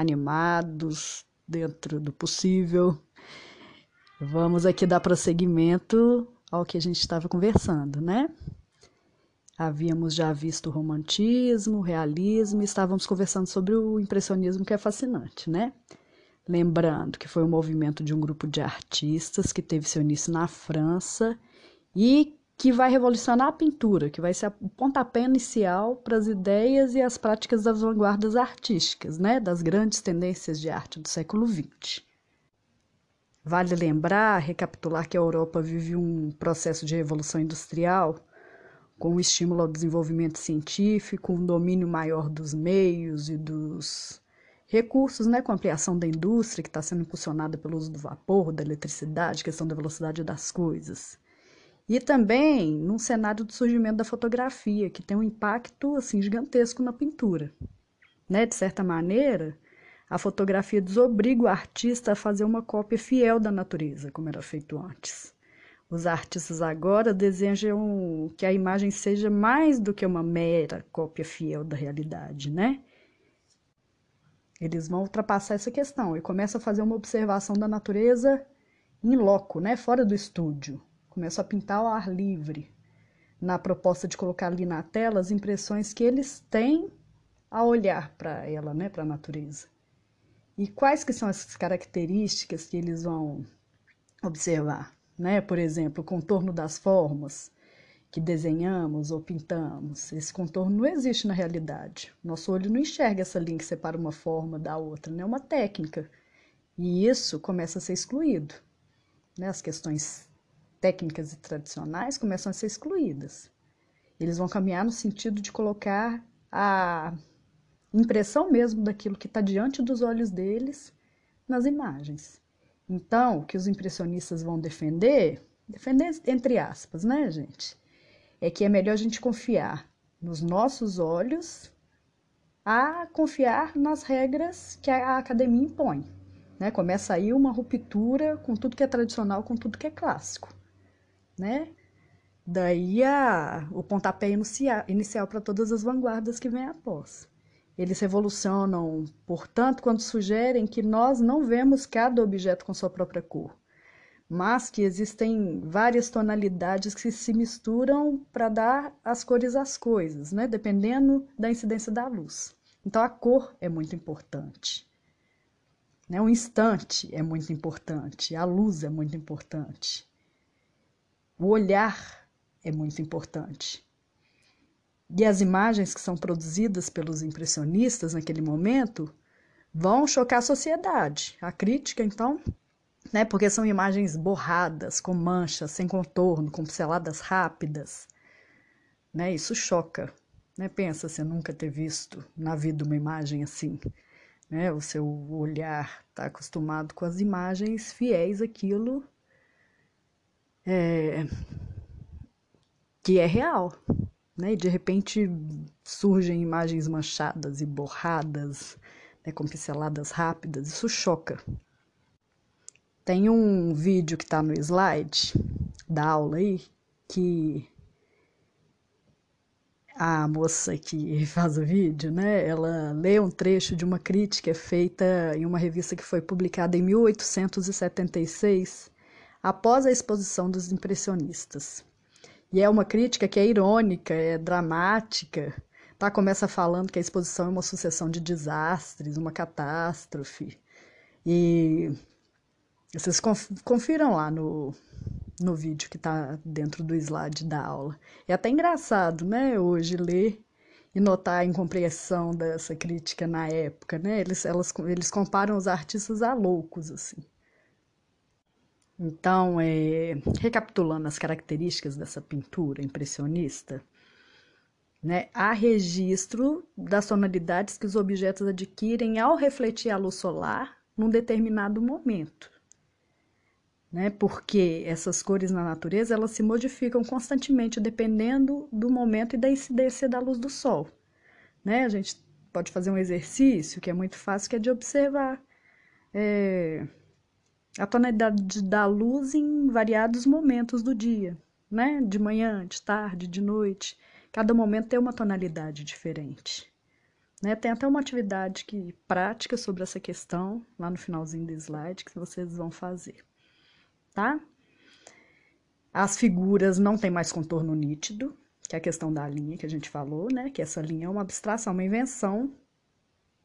animados, dentro do possível. Vamos aqui dar prosseguimento ao que a gente estava conversando, né? Havíamos já visto o romantismo, o realismo, e estávamos conversando sobre o impressionismo, que é fascinante, né? Lembrando que foi um movimento de um grupo de artistas que teve seu início na França e que vai revolucionar a pintura, que vai ser o pontapé inicial para as ideias e as práticas das vanguardas artísticas, né, das grandes tendências de arte do século XX. Vale lembrar, recapitular que a Europa vive um processo de revolução industrial com um estímulo ao desenvolvimento científico, um domínio maior dos meios e dos recursos, né, com a ampliação da indústria que está sendo impulsionada pelo uso do vapor, da eletricidade, questão da velocidade das coisas. E também num cenário do surgimento da fotografia, que tem um impacto assim gigantesco na pintura. Né? De certa maneira, a fotografia desobriga o artista a fazer uma cópia fiel da natureza, como era feito antes. Os artistas agora desejam que a imagem seja mais do que uma mera cópia fiel da realidade, né? Eles vão ultrapassar essa questão e começam a fazer uma observação da natureza em loco, né? Fora do estúdio. Começam a pintar ao ar livre, na proposta de colocar ali na tela as impressões que eles têm a olhar para ela, né? Para a natureza. E quais que são essas características que eles vão observar? Né? Por exemplo, o contorno das formas que desenhamos ou pintamos. Esse contorno não existe na realidade. Nosso olho não enxerga essa linha que separa uma forma da outra, né? é uma técnica. E isso começa a ser excluído. Né? As questões técnicas e tradicionais começam a ser excluídas. Eles vão caminhar no sentido de colocar a impressão mesmo daquilo que está diante dos olhos deles nas imagens. Então, o que os impressionistas vão defender, defender entre aspas, né, gente? É que é melhor a gente confiar nos nossos olhos a confiar nas regras que a academia impõe. Né? Começa aí uma ruptura com tudo que é tradicional, com tudo que é clássico. Né? Daí a, o pontapé inicial, para todas as vanguardas que vêm após. Eles revolucionam, portanto, quando sugerem que nós não vemos cada objeto com sua própria cor, mas que existem várias tonalidades que se misturam para dar as cores às coisas, né? dependendo da incidência da luz. Então, a cor é muito importante. Né? O instante é muito importante, a luz é muito importante, o olhar é muito importante. E as imagens que são produzidas pelos impressionistas naquele momento vão chocar a sociedade. A crítica, então, né, porque são imagens borradas, com manchas, sem contorno, com pinceladas rápidas. Né, isso choca. Né? Pensa você nunca ter visto na vida uma imagem assim. Né? O seu olhar está acostumado com as imagens fiéis àquilo é, que é real né? E de repente surgem imagens manchadas e borradas, né, com pinceladas rápidas, isso choca. Tem um vídeo que está no slide da aula aí, que a moça que faz o vídeo, né, ela lê um trecho de uma crítica feita em uma revista que foi publicada em 1876, após a exposição dos impressionistas. E é uma crítica que é irônica, é dramática. Tá? Começa falando que a exposição é uma sucessão de desastres, uma catástrofe. E vocês confiram lá no, no vídeo que está dentro do slide da aula. É até engraçado, né, hoje ler e notar a incompreensão dessa crítica na época, né? Eles, elas, eles comparam os artistas a loucos, assim. Então, é, recapitulando as características dessa pintura impressionista, né, há registro das tonalidades que os objetos adquirem ao refletir a luz solar num determinado momento. Né, porque essas cores na natureza elas se modificam constantemente dependendo do momento e da incidência da luz do sol. Né? A gente pode fazer um exercício que é muito fácil, que é de observar. É, a tonalidade da luz em variados momentos do dia, né? De manhã, de tarde, de noite. Cada momento tem uma tonalidade diferente. Né? Tem até uma atividade que, prática sobre essa questão lá no finalzinho do slide que vocês vão fazer, tá? As figuras não têm mais contorno nítido, que é a questão da linha que a gente falou, né? Que essa linha é uma abstração, uma invenção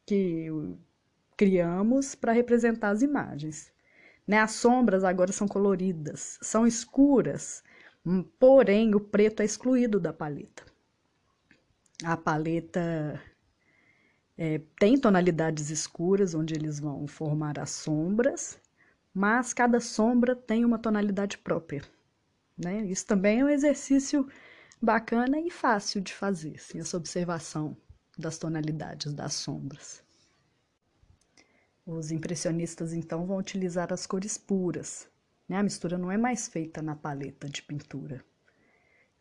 que criamos para representar as imagens. Né? As sombras agora são coloridas, são escuras, hum, porém o preto é excluído da paleta. A paleta é, tem tonalidades escuras, onde eles vão formar as sombras, mas cada sombra tem uma tonalidade própria. Né? Isso também é um exercício bacana e fácil de fazer, assim, essa observação das tonalidades das sombras. Os impressionistas então vão utilizar as cores puras. Né? A mistura não é mais feita na paleta de pintura.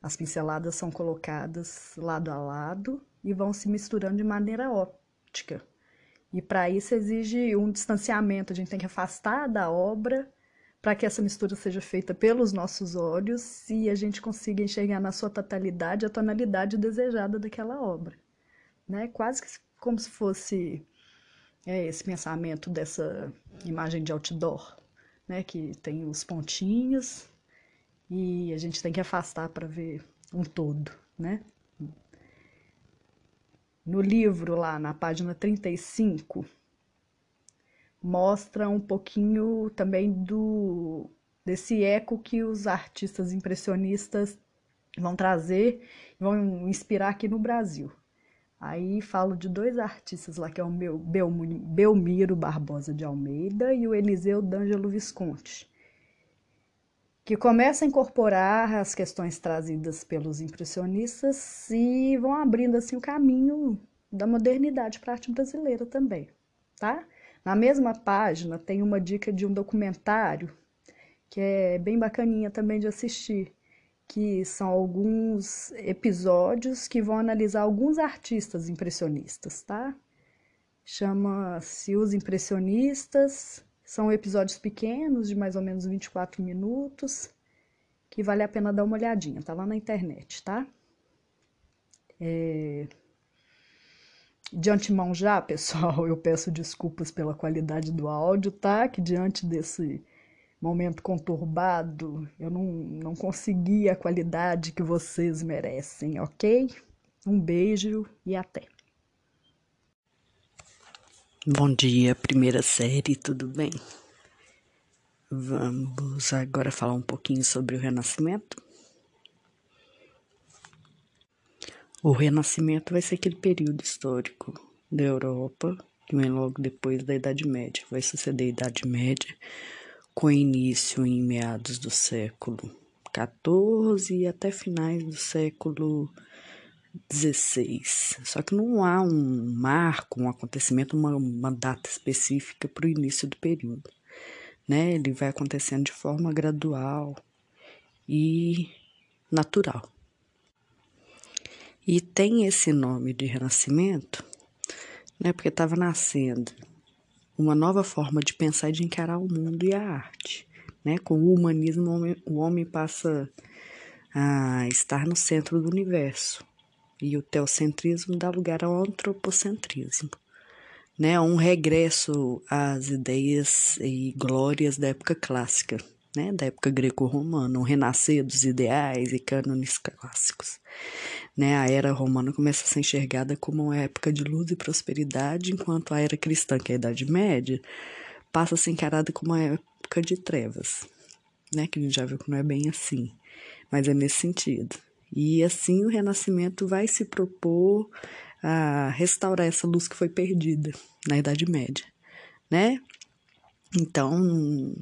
As pinceladas são colocadas lado a lado e vão se misturando de maneira prática. E para isso exige um distanciamento, a gente tem que afastar da obra para que essa mistura seja feita pelos nossos olhos e a gente consiga enxergar na sua totalidade a tonalidade desejada daquela obra. Né? Quase como se fosse é, esse pensamento dessa imagem de outdoor, né? que tem os pontinhos e a gente tem que afastar para ver um todo, né? no livro, lá na página 35, mostra um pouquinho também do desse eco que os artistas impressionistas vão trazer, vão inspirar aqui no Brasil. Aí falo de dois artistas lá, que é o meu Belmiro Barbosa de Almeida e o Eliseu D'Angelo Visconti que começa a incorporar as questões trazidas pelos impressionistas e vão abrindo assim o caminho da modernidade para a arte brasileira também, tá? Na mesma página tem uma dica de um documentário que é bem bacaninha também de assistir, que são alguns episódios que vão analisar alguns artistas impressionistas, tá? Chama-se Os Impressionistas são episódios pequenos, de mais ou menos 24 minutos, que vale a pena dar uma olhadinha, tá lá na internet, tá? É... De antemão já, pessoal, eu peço desculpas pela qualidade do áudio, tá? Que diante desse momento conturbado, eu não, não consegui a qualidade que vocês merecem, ok? Um beijo e até! Bom dia, primeira série, tudo bem? Vamos agora falar um pouquinho sobre o Renascimento. O Renascimento vai ser aquele período histórico da Europa que vem logo depois da Idade Média. Vai suceder a Idade Média, com início em meados do século XIV e até finais do século 16. Só que não há um marco, um acontecimento, uma, uma data específica para o início do período. Né? Ele vai acontecendo de forma gradual e natural. E tem esse nome de renascimento, né? Porque estava nascendo uma nova forma de pensar e de encarar o mundo e a arte. Né? Com o humanismo, o homem, passa a estar no centro do universo e o teocentrismo dá lugar ao antropocentrismo, né? Um regresso às ideias e glórias da época clássica, né? Da época greco-romana, um renascer dos ideais e cânones clássicos, né? A era romana começa a ser enxergada como uma época de luz e prosperidade, enquanto a era cristã, que é a Idade Média, passa a ser encarada como uma época de trevas, né? Que a gente já viu que não é bem assim, mas é nesse sentido. E assim o Renascimento vai se propor a restaurar essa luz que foi perdida na Idade Média, né? Então,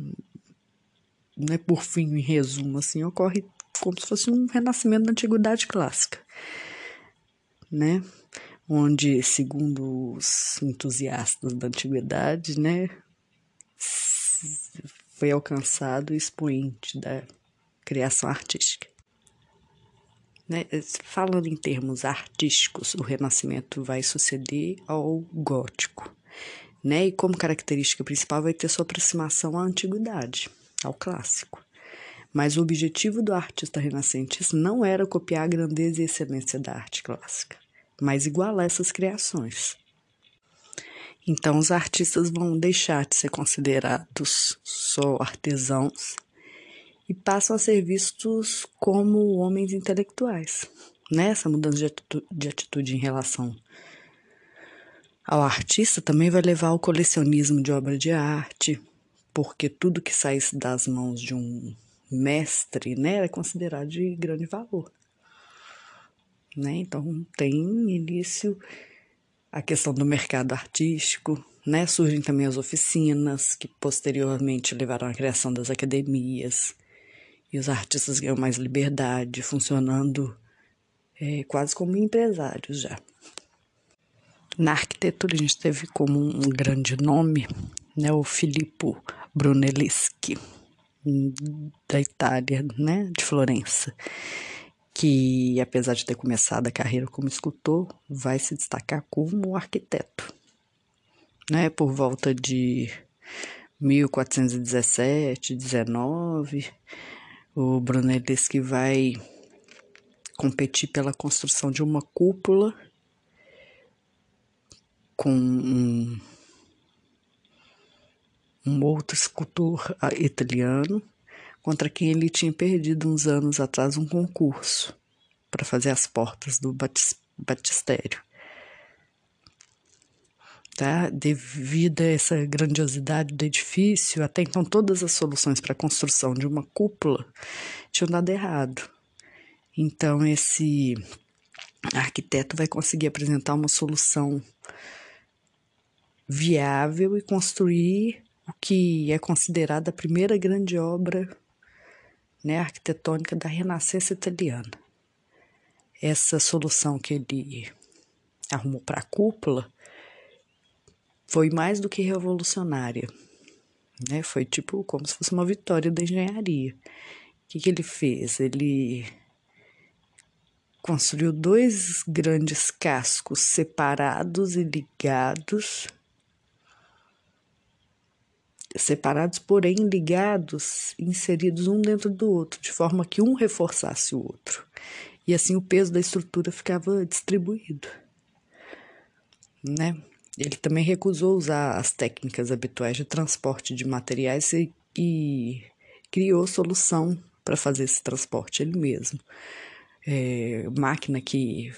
né, por fim, em resumo, assim, ocorre como se fosse um renascimento da antiguidade clássica, né? Onde, segundo os entusiastas da antiguidade, né, foi alcançado o expoente da criação artística. Né? Falando em termos artísticos, o Renascimento vai suceder ao Gótico, né? E como característica principal vai ter sua aproximação à antiguidade, ao clássico. Mas o objetivo do artista renascentista não era copiar a grandeza e excelência da arte clássica, mas igualar essas criações, Então, os artistas vão deixar de ser considerados só artesãos e passam a ser vistos como homens intelectuais. Nessa né? mudança de atitude, de atitude em relação ao artista também vai levar ao colecionismo de obra de arte, porque tudo que saísse das mãos de um mestre né, era considerado de grande valor. Né? Então tem início a questão do mercado artístico, né? Surgem também as oficinas, que posteriormente levaram à criação das academias, e os artistas ganham mais liberdade, funcionando é, quase como empresários já. Na arquitetura, a gente teve como um grande nome né, o Filippo Brunelleschi, da Itália, né, de Florença que, apesar de ter começado a carreira como escultor, vai se destacar como arquiteto. Né? Por volta de 1417, 19, o Brunelleschi vai competir pela construção de uma cúpula com um, um outro escultor italiano contra quem ele tinha perdido uns anos atrás um concurso para fazer as portas do batistério. Tá? Devido a essa grandiosidade do edifício, até então todas as soluções para a construção de uma cúpula tinham dado errado. Então esse arquiteto vai conseguir apresentar uma solução viável e construir o que é considerada a primeira grande obra né, arquitetônica da Renascença italiana. Essa solução que ele arrumou para a cúpula foi mais do que revolucionária. Né? Foi tipo como se fosse uma vitória da engenharia. O que, que ele fez? Ele construiu dois grandes cascos separados e ligados separados, porém ligados, inseridos um dentro do outro, de forma que um reforçasse o outro. E assim o peso da estrutura ficava distribuído. Né? Ele também recusou usar as técnicas habituais de transporte de materiais e, e criou solução para fazer esse transporte ele mesmo. É, máquina que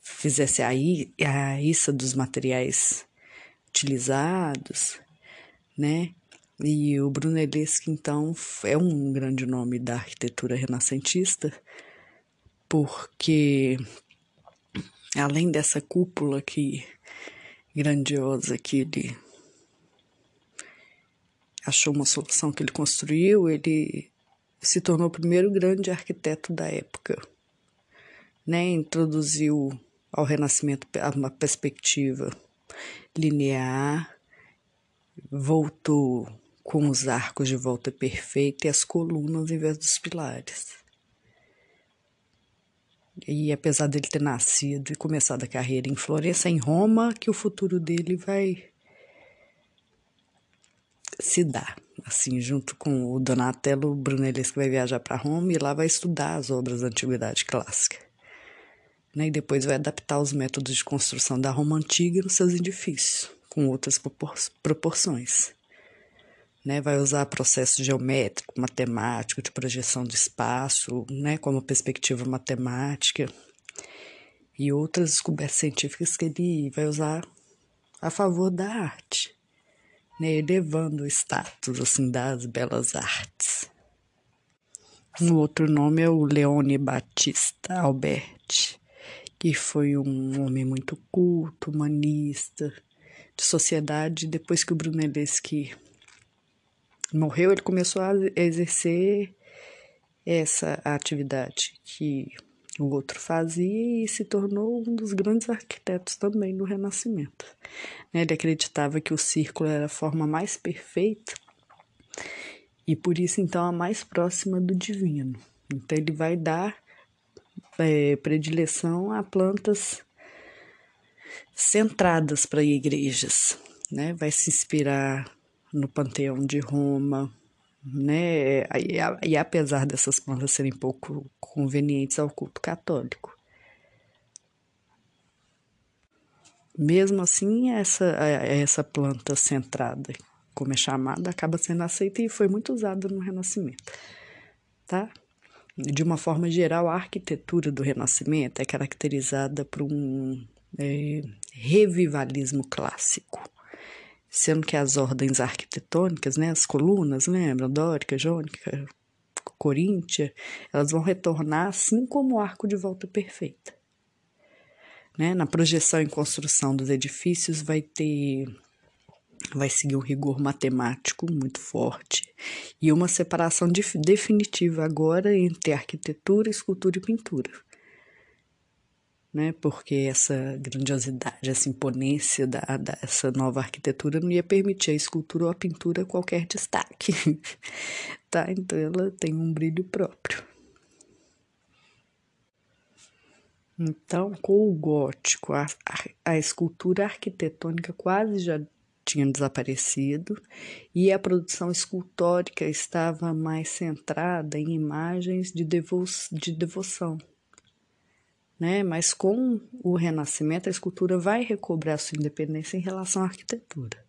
fizesse a, a issa dos materiais utilizados, né? E o Brunelleschi, então, é um grande nome da arquitetura renascentista, porque além dessa cúpula que grandiosa que ele achou uma solução que ele construiu, ele se tornou o primeiro grande arquiteto da época, né? Introduziu ao Renascimento uma perspectiva linear, voltou com os arcos de volta perfeita e as colunas em vez dos pilares. E apesar dele ter nascido e começado a carreira em Florença, em Roma, que o futuro dele vai se dar. Assim, junto com o Donatello Brunelleschi, que vai viajar para Roma e lá vai estudar as obras da Antiguidade Clássica né, e depois vai adaptar os métodos de construção da Roma Antiga nos seus edifícios, com outras proporções. Né, vai usar processo geométrico, matemático, de projeção de espaço, né, como perspectiva matemática, e outras descobertas científicas que ele vai usar a favor da arte, né, elevando o status assim, das belas artes. Um outro nome é o Leone Battista Alberti, que foi um homem muito culto, humanista, de sociedade. Depois que o Brunelleschi morreu, ele começou a exercer essa atividade que o outro fazia e se tornou um dos grandes arquitetos também do Renascimento. Né, ele acreditava que o círculo era a forma mais perfeita e por isso então a mais próxima do divino. Então ele vai dar é, predileção a plantas centradas para igrejas, né? Vai se inspirar no Panteão de Roma, né? E, e apesar dessas plantas serem pouco convenientes ao culto católico. Mesmo assim, essa, essa planta centrada, como é chamada, acaba sendo aceita e foi muito usada no Renascimento, tá? De uma forma geral, a arquitetura do Renascimento é caracterizada por um é, revivalismo clássico, sendo que as ordens arquitetônicas, né, as colunas, lembra, dórica, jônica, coríntia, elas vão retornar assim como o arco de volta perfeita. Né? Na projeção e construção dos edifícios vai ter vai seguir um rigor matemático muito forte e uma separação definitiva agora entre arquitetura, escultura e pintura. Né? Porque essa grandiosidade, essa imponência da, dessa nova arquitetura não ia permitir a escultura ou a pintura qualquer destaque. tá? Então ela tem um brilho próprio. Então, com o gótico, a, a, a escultura arquitetônica quase já tinha desaparecido e a produção escultórica estava mais centrada em imagens de, devo de devoção. Né? Mas com o Renascimento, a escultura vai recobrar sua independência em relação à arquitetura.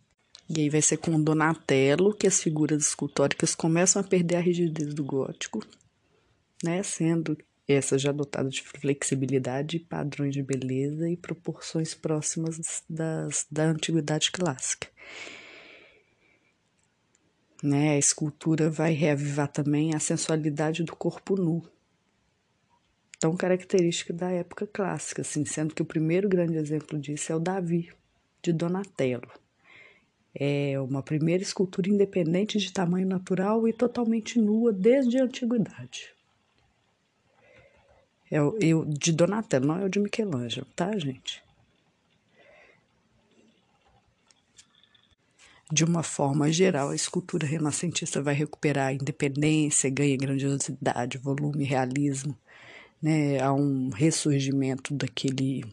E aí vai ser com Donatello que as figuras escultóricas começam a perder a rigidez do gótico, né? sendo essa já dotada de flexibilidade, padrões de beleza e proporções próximas das, da antiguidade clássica. Né, a escultura vai reavivar também a sensualidade do corpo nu, tão característica da época clássica, assim, sendo que o primeiro grande exemplo disso é o Davi, de Donatello. É uma primeira escultura independente de tamanho natural e totalmente nua desde a antiguidade. É o, de Donatello, não é o de Michelangelo, tá, gente? De uma forma geral, a escultura renascentista vai recuperar a independência, ganha grandiosidade, volume, realismo. Né? Há um ressurgimento daquele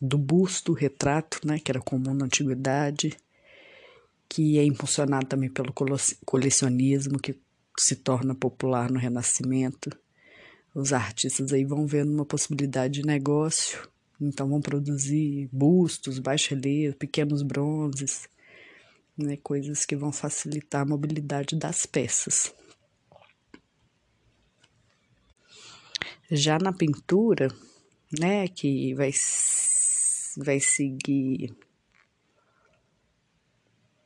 do busto, retrato, né, que era comum na antiguidade, que é impulsionado também pelo colecionismo, que se torna popular no Renascimento os artistas aí vão vendo uma possibilidade de negócio, então vão produzir bustos, baixo-relieve, pequenos bronzes, né, coisas que vão facilitar a mobilidade das peças. Já na pintura, né, que vai, vai seguir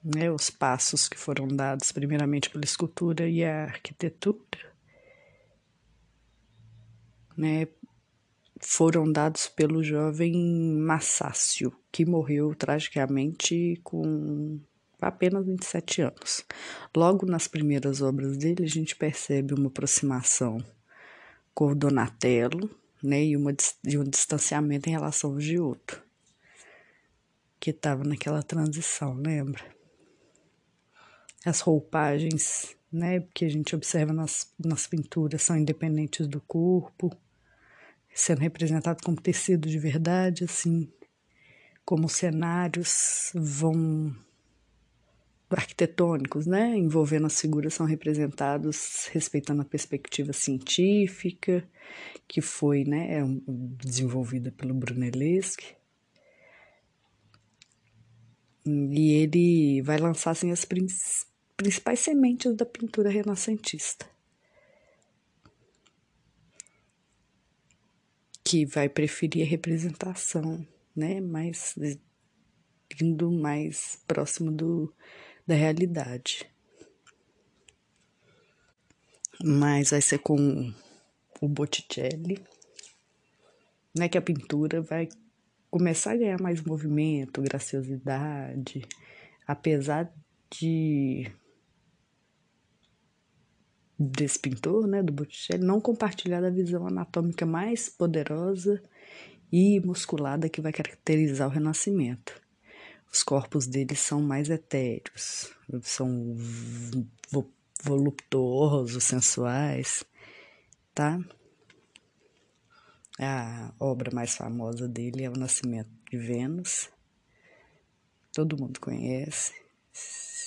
né, os passos que foram dados primeiramente pela escultura e a arquitetura, né, foram dados pelo jovem Massácio, que morreu tragicamente com apenas 27 anos. Logo nas primeiras obras dele, a gente percebe uma aproximação com o Donatello, né, e, uma, e um distanciamento em relação ao Giotto, que estava naquela transição, lembra? As roupagens, né, que a gente observa nas, nas pinturas são independentes do corpo, sendo representado como tecido de verdade, assim, como cenários vão arquitetônicos, né, envolvendo as figuras são representados respeitando a perspectiva científica que foi, né, é desenvolvida pelo Brunelleschi. E ele vai lançar assim as principais sementes da pintura renascentista. Que vai preferir a representação, né? Mais indo mais próximo do, da realidade. Mas vai ser com o Botticelli, né? Que a pintura vai começar a ganhar mais movimento, graciosidade, apesar de desse pintor, né, do Botticelli, não compartilhar da visão anatômica mais poderosa e musculada que vai caracterizar o Renascimento. Os corpos deles são mais etéreos, são voluptuosos, sensuais, tá? A obra mais famosa dele é O Nascimento de Vênus. Todo mundo conhece.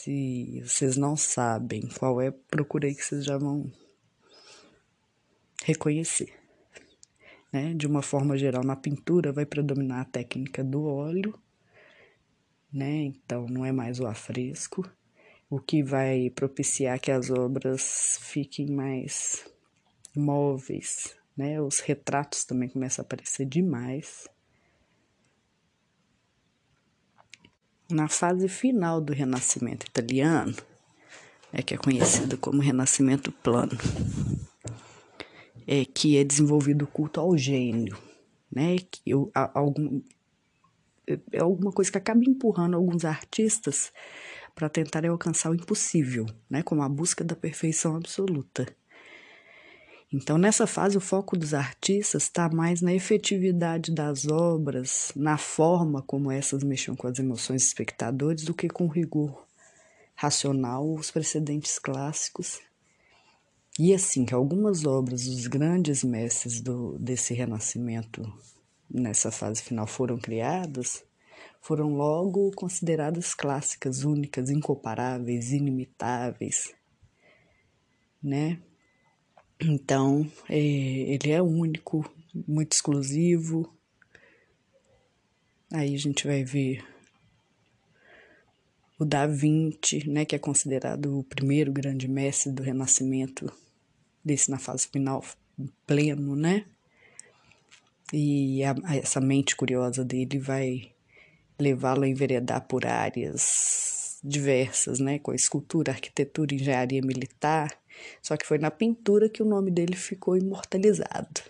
Se vocês não sabem qual é, procurei que vocês já vão reconhecer. Né? De uma forma geral, na pintura vai predominar a técnica do óleo, né? então não é mais o afresco, o que vai propiciar que as obras fiquem mais móveis, né? Os retratos também começam a aparecer demais. Na fase final do Renascimento italiano, é que é conhecido como Renascimento Plano, é que é desenvolvido o culto ao gênio, né? Que eu, algum, é alguma coisa que acaba empurrando alguns artistas para tentarem alcançar o impossível, né? Como a busca da perfeição absoluta. Então, nessa fase, o foco dos artistas está mais na efetividade das obras, na forma como essas mexem com as emoções dos espectadores, do que com rigor racional, os precedentes clássicos. E assim, que algumas obras dos grandes mestres do, desse renascimento nessa fase final foram criadas, foram logo consideradas clássicas, únicas, incomparáveis, inimitáveis, né? Então, é, ele é único, muito exclusivo. Aí a gente vai ver o Da Vinci, né, que é considerado o primeiro grande mestre do Renascimento, desse na fase final pleno, né? E a, a, essa mente curiosa dele vai levá-lo a enveredar por áreas diversas, né, com a escultura, arquitetura, engenharia militar, só que foi na pintura que o nome dele ficou imortalizado,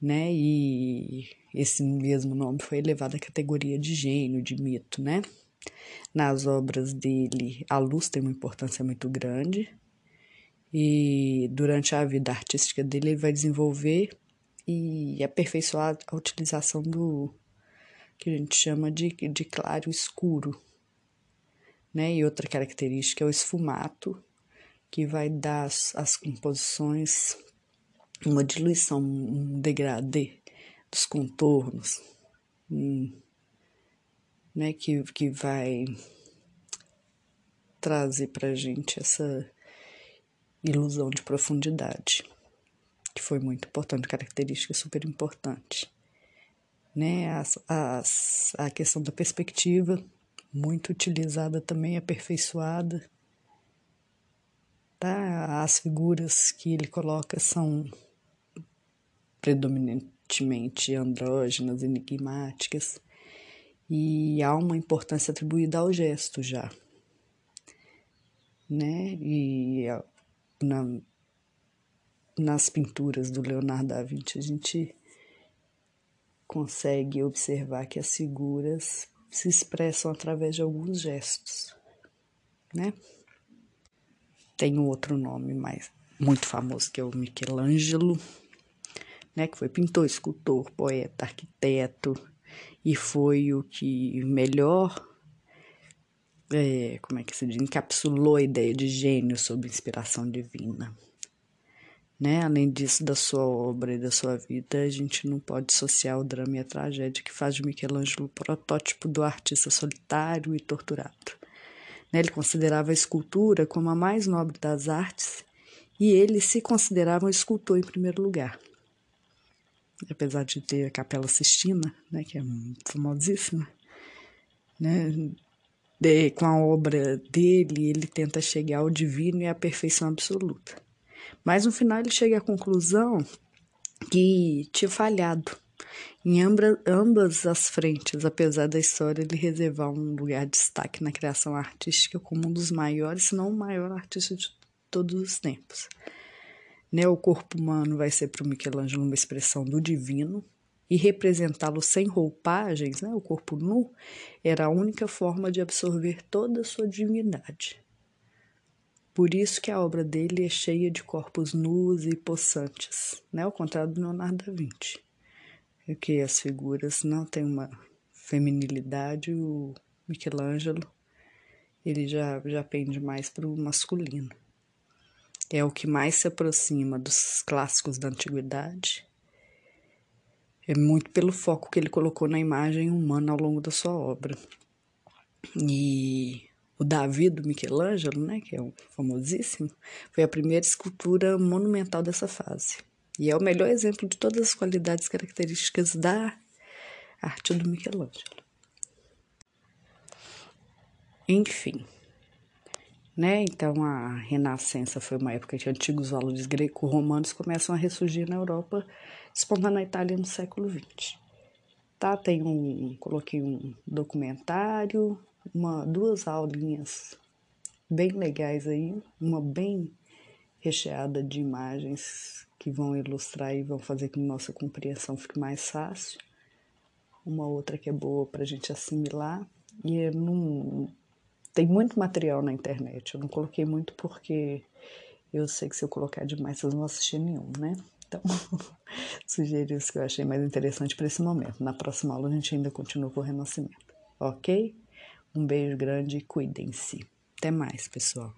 né? E esse mesmo nome foi elevado à categoria de gênio, de mito, né? Nas obras dele, a luz tem uma importância muito grande. E durante a vida artística dele, ele vai desenvolver e aperfeiçoar a utilização do que a gente chama de, de claro escuro. Né? E outra característica é o esfumato, que vai dar as, as composições uma diluição, um degradê dos contornos, um, né, que, que vai trazer para gente essa ilusão de profundidade, que foi muito importante, característica super importante. Né, as, as, a questão da perspectiva, muito utilizada também, aperfeiçoada Tá? As figuras que ele coloca são predominantemente andrógenas, enigmáticas, e há uma importância atribuída ao gesto já. Né? E na, nas pinturas do Leonardo da Vinci a gente consegue observar que as figuras se expressam através de alguns gestos, né? Tem outro nome mais muito famoso que é o Michelangelo, né, que foi pintor, escultor, poeta, arquiteto e foi o que melhor é, como é que se diz, encapsulou a ideia de gênio sob inspiração divina. Né? Além disso, da sua obra e da sua vida, a gente não pode dissociar o drama e a tragédia que faz de Michelangelo o protótipo do artista solitário e torturado. Né? Ele considerava a escultura como a mais nobre das artes e ele se considerava um escultor em primeiro lugar. Apesar de ter a Capela Sistina, né, que é famosíssima, né, de, com a obra dele, ele tenta chegar ao divino e à perfeição absoluta. Mas no final ele chega à conclusão que tinha falhado em ambas as frentes, apesar da história lhe reservar um lugar de destaque na criação artística como um dos maiores, se não o maior artista de todos os tempos. Né, o corpo humano vai ser para o Michelangelo uma expressão do divino, e representá-lo sem roupagens, né, o corpo nu, era a única forma de absorver toda a sua divindade. Por isso que a obra dele é cheia de corpos nus e possantes, né, ao contrário do Leonardo da Vinci que as figuras não têm uma feminilidade, o Michelangelo ele já, já pende mais para o masculino. É o que mais se aproxima dos clássicos da antiguidade. É muito pelo foco que ele colocou na imagem humana ao longo da sua obra. E o Davi do Michelangelo, né, que é um famosíssimo, foi a primeira escultura monumental dessa fase. E é o melhor exemplo de todas as qualidades características da arte do Michelangelo. Enfim, né? Então a Renascença foi uma época que antigos valores greco-romanos começam a ressurgir na Europa, despontando na Itália no século XX. Tá, tem um, coloquei um documentário, uma, duas aulinhas bem legais aí, uma bem recheada de imagens que vão ilustrar e vão fazer com que nossa compreensão fique mais fácil. Uma outra que é boa para a gente assimilar. E num, tem muito material na internet. Eu não coloquei muito porque eu sei que se eu colocar demais vocês não vão assistir nenhum, né? Então, sugeri os que eu achei mais interessante para esse momento. Na próxima aula a gente ainda continua com o renascimento, ok? Um beijo grande e cuidem-se. Até mais, pessoal.